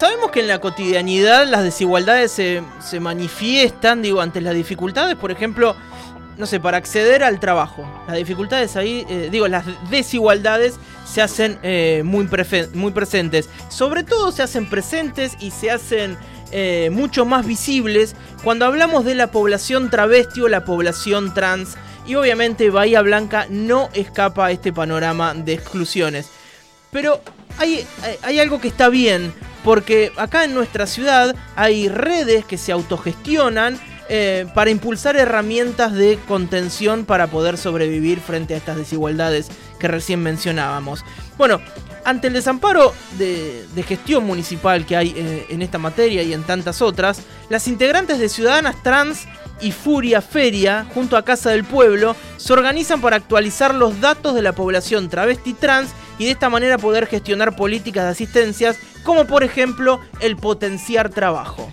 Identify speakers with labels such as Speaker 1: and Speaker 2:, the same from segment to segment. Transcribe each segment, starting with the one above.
Speaker 1: Sabemos que en la cotidianidad las desigualdades se, manifiestan, digo, ante las dificultades, por ejemplo, no sé, para acceder al trabajo. Las dificultades ahí, eh, digo, las desigualdades se hacen eh, muy, muy presentes. Sobre todo se hacen presentes y se hacen eh, mucho más visibles cuando hablamos de la población travesti o la población trans. Y obviamente Bahía Blanca no escapa a este panorama de exclusiones. Pero hay, hay algo que está bien, porque acá en nuestra ciudad hay redes que se autogestionan eh, para impulsar herramientas de contención para poder sobrevivir frente a estas desigualdades que recién mencionábamos. Bueno, ante el desamparo de, gestión municipal que hay eh, en esta materia y en tantas otras, las integrantes de Ciudadanas Trans y Furia Feria, junto a Casa del Pueblo, se organizan para actualizar los datos de la población travesti trans y de esta manera poder gestionar políticas de asistencias como por ejemplo el potenciar trabajo.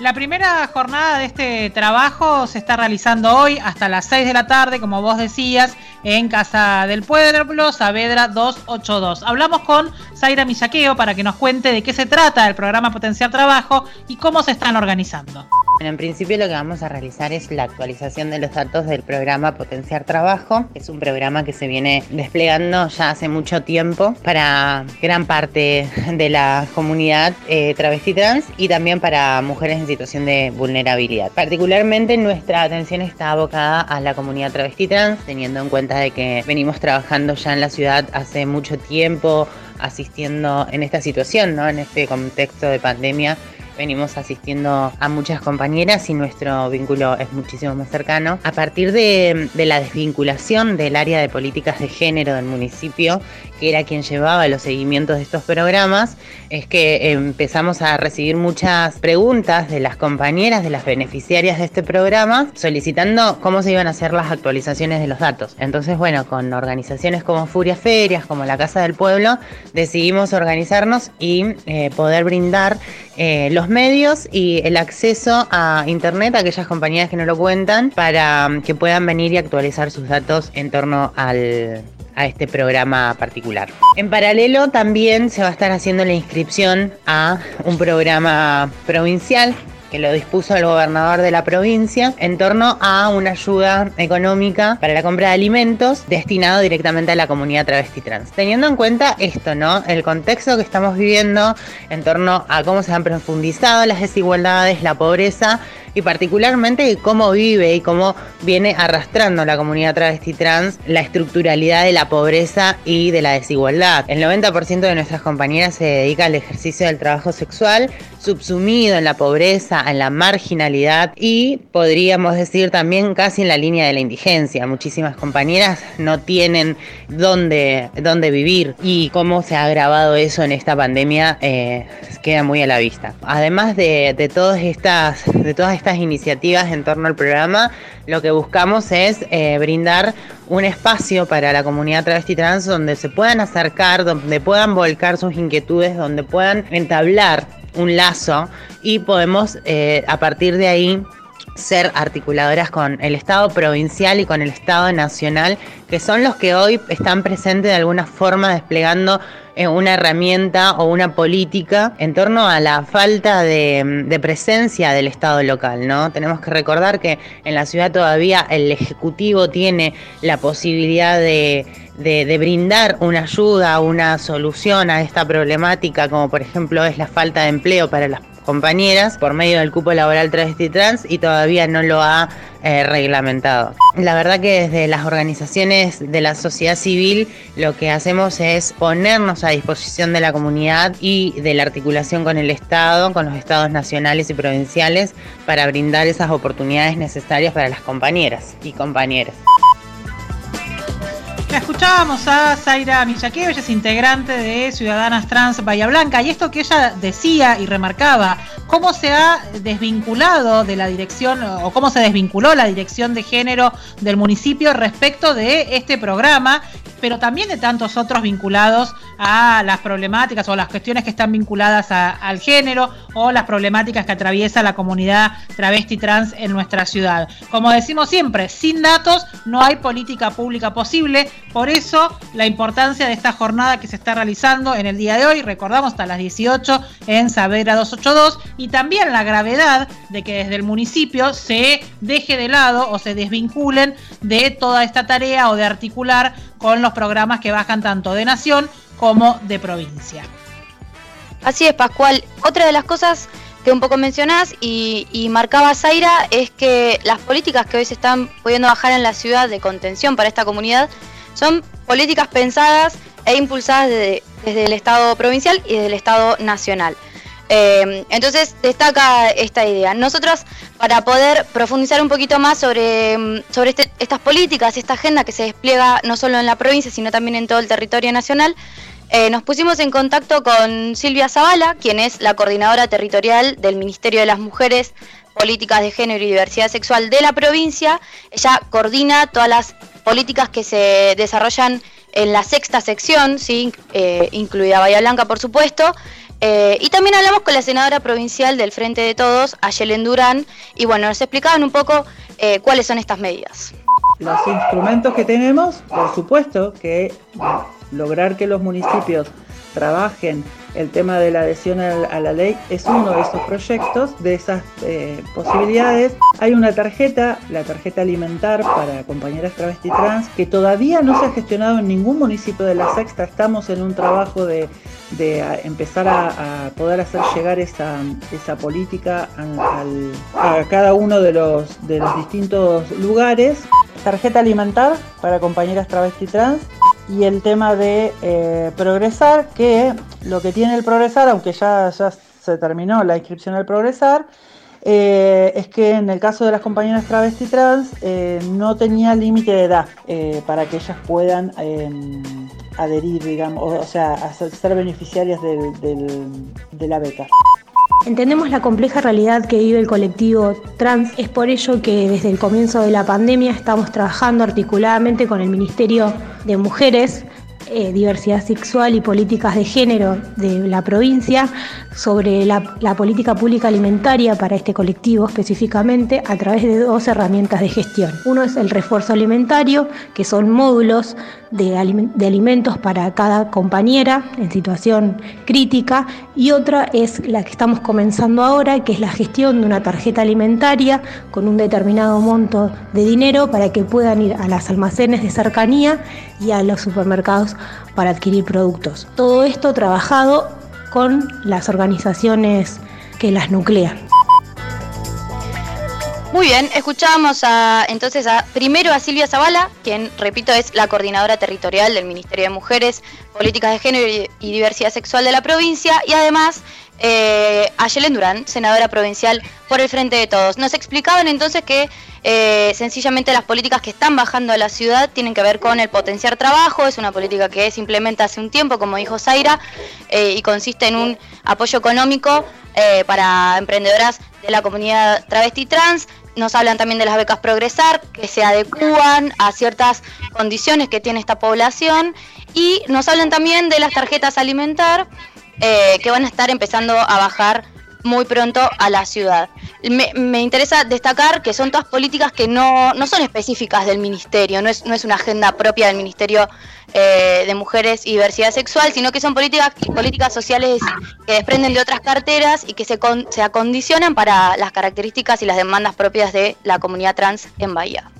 Speaker 2: La primera jornada de este trabajo se está realizando hoy hasta las 6 de la tarde, como vos decías, en Casa del Pueblo, Saavedra 282. Hablamos con Zaira Millaqueo para que nos cuente de qué se trata el programa Potenciar Trabajo y cómo se están organizando.
Speaker 3: en principio lo que vamos a realizar es la actualización de los datos del programa Potenciar Trabajo. Es un programa que se viene desplegando ya hace mucho tiempo para gran parte de la comunidad eh, travesti trans y también para mujeres en situación de vulnerabilidad. Particularmente nuestra atención está abocada a la comunidad travesti trans, teniendo en cuenta de que venimos trabajando ya en la ciudad hace mucho tiempo, asistiendo en esta situación, ¿no? en este contexto de pandemia venimos asistiendo a muchas compañeras y nuestro vínculo es muchísimo más cercano. A partir de, la desvinculación del área de políticas de género del municipio, que era quien llevaba los seguimientos de estos programas, es que empezamos a recibir muchas preguntas de las compañeras, de las beneficiarias de este programa, solicitando cómo se iban a hacer las actualizaciones de los datos. Entonces, bueno, con organizaciones como Furia Ferias, como la Casa del Pueblo, decidimos organizarnos y eh, poder brindar eh, los medios y el acceso a Internet a aquellas compañías que no lo cuentan para um, que puedan venir y actualizar sus datos en torno al, a este programa particular. En paralelo también se va a estar haciendo la inscripción a un programa provincial que lo dispuso el gobernador de la provincia en torno a una ayuda económica para la compra de alimentos destinado directamente a la comunidad travesti trans. Teniendo en cuenta esto, ¿no? El contexto que estamos viviendo en torno a cómo se han profundizado las desigualdades, la pobreza y particularmente cómo vive y cómo viene arrastrando la comunidad travesti trans la estructuralidad de la pobreza y de la desigualdad. El 90% de nuestras compañeras se dedica al ejercicio del trabajo sexual, subsumido en la pobreza, en la marginalidad y podríamos decir también casi en la línea de la indigencia. Muchísimas compañeras no tienen dónde, dónde vivir y cómo se ha agravado eso en esta pandemia eh, queda muy a la vista. Además de, de todas estas, de todas estas iniciativas en torno al programa, lo que buscamos es eh, brindar un espacio para la comunidad travesti trans donde se puedan acercar, donde puedan volcar sus inquietudes, donde puedan entablar un lazo y podemos eh, a partir de ahí ser articuladoras con el Estado provincial y con el Estado nacional, que son los que hoy están presentes de alguna forma desplegando eh, una herramienta o una política en torno a la falta de, presencia del Estado local, ¿no? Tenemos que recordar que en la ciudad todavía el Ejecutivo tiene la posibilidad de, de, brindar una ayuda, una solución a esta problemática, como por ejemplo es la falta de empleo para las compañeras por medio del cupo laboral travesti trans y todavía no lo ha eh, reglamentado. La verdad que desde las organizaciones de la sociedad civil lo que hacemos es ponernos a disposición de la comunidad y de la articulación con el Estado, con los estados nacionales y provinciales para brindar esas oportunidades necesarias para las compañeras y compañeros.
Speaker 2: La escuchábamos a Zaira Millaqueo, ella es integrante de Ciudadanas Trans Bahía Blanca, y esto que ella decía y remarcaba, cómo se ha desvinculado de la dirección, o cómo se desvinculó la dirección de género del municipio respecto de este programa, pero también de tantos otros vinculados a las problemáticas o las cuestiones que están vinculadas al género o las problemáticas que atraviesa la comunidad travesti trans en nuestra ciudad. Como decimos siempre, sin datos no hay política pública posible, por eso la importancia de esta jornada que se está realizando en el día de hoy, recordamos hasta las 18 en Saavedra 282, y también la gravedad de que desde el municipio se deje de lado o se desvinculen de toda esta tarea o de articular con los programas que bajan tanto de nación como de provincia.
Speaker 4: Así es, Pascual. Otra de las cosas que un poco mencionás y, y marcaba Zaira es que las políticas que hoy se están pudiendo bajar en la ciudad de contención para esta comunidad son políticas pensadas e impulsadas desde el Estado provincial y desde el Estado nacional. Eh, entonces destaca esta idea. Nosotros, para poder profundizar un poquito más sobre, mm, sobre este, estas políticas, esta agenda que se despliega no solo en la provincia, sino también en todo el territorio nacional, eh, nos pusimos en contacto con Silvia Zavala, quien es la coordinadora territorial del Ministerio de las Mujeres, Políticas de Género y Diversidad Sexual de la provincia. Ella coordina todas las políticas que se desarrollan en la sexta sección, ¿sí? Eh, incluida Bahía Blanca, por supuesto. Eh, y también hablamos con la senadora provincial del Frente de Todos, Ayelen Durán, y bueno, nos explicaban un poco eh, cuáles son estas medidas.
Speaker 5: Los instrumentos que tenemos, por supuesto, que lograr que los municipios trabajen el tema de la adhesión a la ley es uno de esos proyectos, de esas eh, posibilidades. Hay una tarjeta, la tarjeta alimentar para compañeras travesti trans, que todavía no se ha gestionado en ningún municipio de la Sexta. Estamos en un trabajo de, empezar a, poder hacer llegar esa, política a cada uno de los, de los distintos lugares. Tarjeta alimentar para compañeras travesti trans y el tema de eh, progresar, que lo que tiene el progresar, aunque ya, ya se terminó la inscripción al progresar, eh, es que en el caso de las compañeras travesti trans eh, no tenía límite de edad para que ellas puedan em, adherir, digamos, o, sea, ser beneficiarias de la beca.
Speaker 6: Entendemos la compleja realidad que vive el colectivo trans, es por ello que desde el comienzo de la pandemia estamos trabajando articuladamente con el Ministerio de Mujeres eh, diversidad sexual y políticas de género de la provincia sobre la, política pública alimentaria para este colectivo específicamente a través de dos herramientas de gestión. Uno es el refuerzo alimentario, que son módulos de, de alimentos para cada compañera en situación crítica, y otra es la que estamos comenzando ahora, que es la gestión de una tarjeta alimentaria con un determinado monto de dinero para que puedan ir a las almacenes de cercanía y a los supermercados para adquirir productos. Todo esto trabajado con las organizaciones que las nuclean.
Speaker 4: Muy bien, escuchábamos a, entonces a, primero a Silvia Zavala, quien, repito, es la coordinadora territorial del Ministerio de Mujeres, Políticas de Género y Diversidad Sexual de la provincia, y además eh, a Yelen Durán, senadora provincial por el Frente de Todos. Nos explicaban entonces que eh, sencillamente las políticas que están bajando a la ciudad tienen que ver con el potenciar trabajo, es una política que se implementa hace un tiempo, como dijo Zaira, eh, y consiste en un apoyo económico para emprendedoras de la comunidad travesti trans. Nos hablan también de las becas Progresar, que se adecúan a ciertas condiciones que tiene esta población. Y nos hablan también de las tarjetas alimentar, que van a estar empezando a bajar muy pronto a la ciudad. Me, interesa destacar que son todas políticas que no, no, son específicas del Ministerio, no es, no es una agenda propia del Ministerio eh, de Mujeres y Diversidad Sexual, sino que son políticas, políticas sociales que desprenden de otras carteras y que se, se acondicionan para las características y las demandas propias de la comunidad trans en Bahía.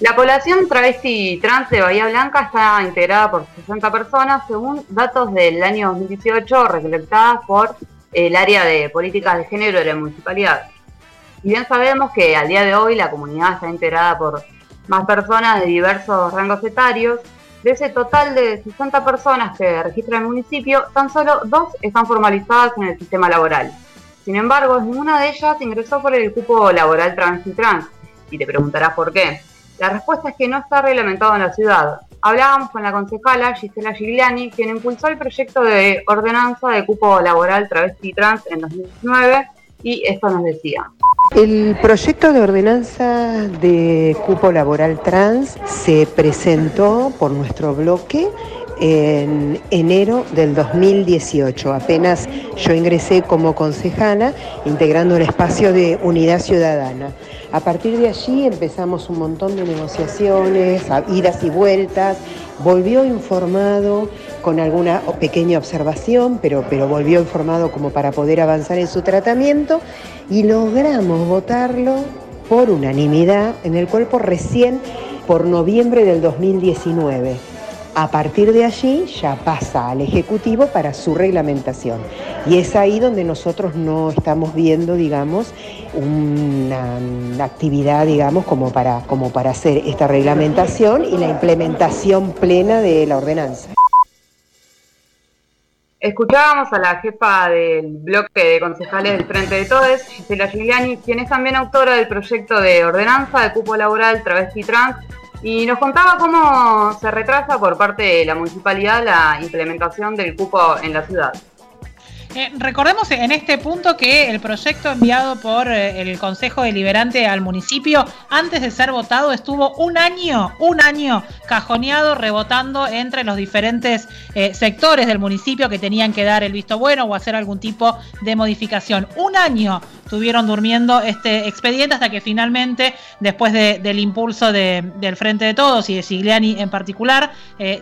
Speaker 7: La población travesti trans de Bahía Blanca está integrada por 60 personas, según datos del año 2018 recolectadas por el área de políticas de género de la municipalidad. Y bien sabemos que al día de hoy la comunidad está integrada por más personas de diversos rangos etarios, de ese total de 60 personas que registra el municipio, tan solo dos están formalizadas en el sistema laboral. Sin embargo, ninguna de ellas ingresó por el cupo laboral trans y trans. Y te preguntarás por qué. La respuesta es que no está reglamentado en la ciudad. Hablábamos con la concejala Gisela Gigliani, quien impulsó el proyecto de ordenanza de cupo laboral travesti trans en 2019 y esto nos decía.
Speaker 8: El proyecto de ordenanza de cupo laboral trans se presentó por nuestro bloque en enero del 2018. Apenas yo ingresé como concejala integrando el espacio de unidad ciudadana. A partir de allí empezamos un montón de negociaciones, idas y vueltas. Volvió informado con alguna pequeña observación, pero, pero volvió informado como para poder avanzar en su tratamiento y logramos votarlo por unanimidad en el cuerpo recién por noviembre del 2019. A partir de allí ya pasa al Ejecutivo para su reglamentación. Y es ahí donde nosotros no estamos viendo, digamos, una, actividad, digamos, como para, como para hacer esta reglamentación y la implementación plena de la ordenanza.
Speaker 7: Escuchábamos a la jefa del bloque de concejales del Frente de Todes, Gisela Giuliani, quien es también autora del proyecto de ordenanza de cupo laboral travesti trans y nos contaba cómo se retrasa por parte de la municipalidad la implementación del cupo en la ciudad.
Speaker 2: Eh, recordemos en este punto que el proyecto enviado por eh, el Consejo Deliberante al municipio, antes de ser votado, estuvo un año, un año cajoneado, rebotando entre los diferentes eh, sectores del municipio que tenían que dar el visto bueno o hacer algún tipo de modificación. Un año estuvieron durmiendo este expediente hasta que finalmente, después del impulso del Frente de Todos y de Sigliani en particular,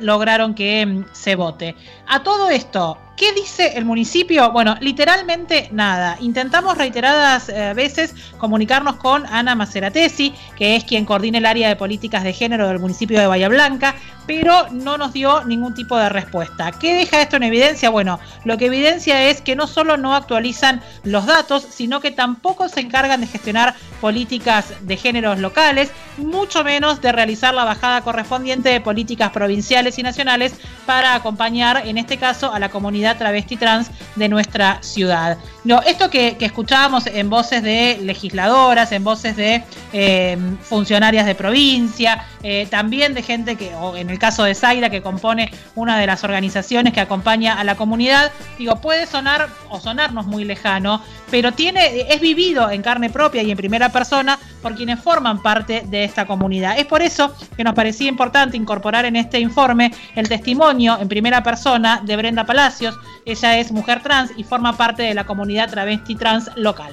Speaker 2: lograron que mm, se vote. A todo esto, ¿Qué dice el municipio? Bueno, literalmente nada. Intentamos reiteradas eh, veces comunicarnos con Ana Maceratesi, que es quien coordina el área de políticas de género del municipio de Bahía Blanca, pero no nos dio ningún tipo de respuesta. ¿Qué deja esto en evidencia? Bueno, lo que evidencia es que no solo no actualizan los datos, sino que tampoco se encargan de gestionar políticas de géneros locales, mucho menos de realizar la bajada correspondiente de políticas provinciales y nacionales para acompañar, en este caso, a la comunidad travesti trans de nuestra ciudad. No, esto que, escuchábamos en voces de legisladoras, en voces de eh, funcionarias de provincia, eh, también de gente que, o en el caso de Zaira, que compone una de las organizaciones que acompaña a la comunidad, digo, puede sonar o sonarnos muy lejano, pero tiene, es vivido en carne propia y en primera persona por quienes forman parte de esta comunidad. Es por eso que nos parecía importante incorporar en este informe el testimonio en primera persona de Brenda Palacios. Ella es mujer trans y forma parte de la comunidad travesti trans local.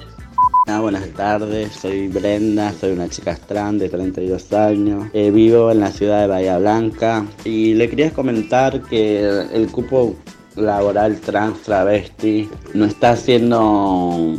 Speaker 9: Ah, buenas tardes, soy Brenda, soy una chica trans de 32 años, eh, vivo en la ciudad de Bahía Blanca y le quería comentar que el cupo laboral trans travesti no está siendo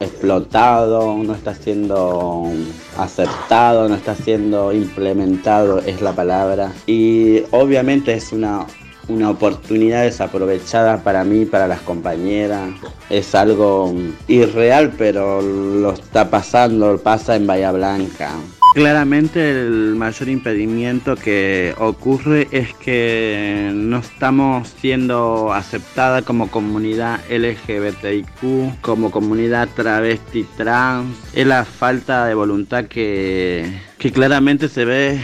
Speaker 9: explotado, no está siendo aceptado, no está siendo implementado, es la palabra. Y obviamente es una una oportunidad desaprovechada para mí, para las compañeras. Es algo irreal, pero lo está pasando, pasa en Bahía Blanca. Claramente el mayor impedimento que ocurre es que no estamos siendo aceptada como comunidad LGBTIQ, como comunidad travesti trans. Es la falta de voluntad que, que claramente se ve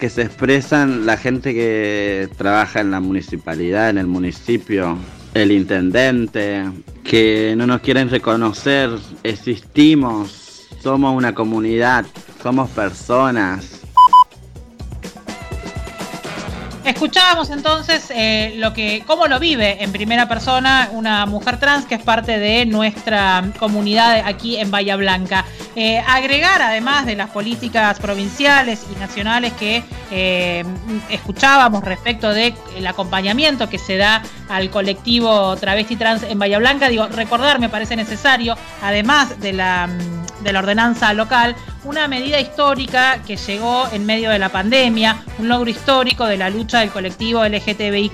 Speaker 9: que se expresan la gente que trabaja en la municipalidad, en el municipio, el intendente, que no nos quieren reconocer, existimos, somos una comunidad, somos personas.
Speaker 2: Escuchábamos entonces eh, lo que, cómo lo vive en primera persona una mujer trans que es parte de nuestra comunidad aquí en Bahía Blanca. Eh, agregar, además de las políticas provinciales y nacionales que eh, escuchábamos respecto del acompañamiento que se da al colectivo travesti trans en Bahía Blanca, digo, recordar me parece necesario, además de la, de la ordenanza local, una medida histórica que llegó en medio de la pandemia, un logro histórico de la lucha del colectivo LGTBIQ.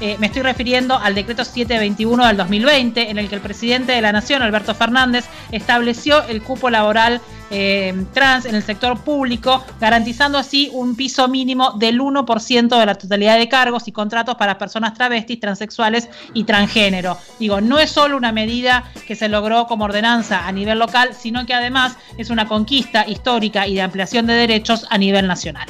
Speaker 2: Eh, me estoy refiriendo al decreto 721 del 2020, en el que el presidente de la Nación, Alberto Fernández, estableció el cupo laboral eh, trans en el sector público, garantizando así un piso mínimo del 1% de la totalidad de cargos y contratos para personas travestis, transexuales y transgénero. Digo, no es solo una medida que se logró como ordenanza a nivel local, sino que además es una conquista histórica y de ampliación de derechos a nivel nacional.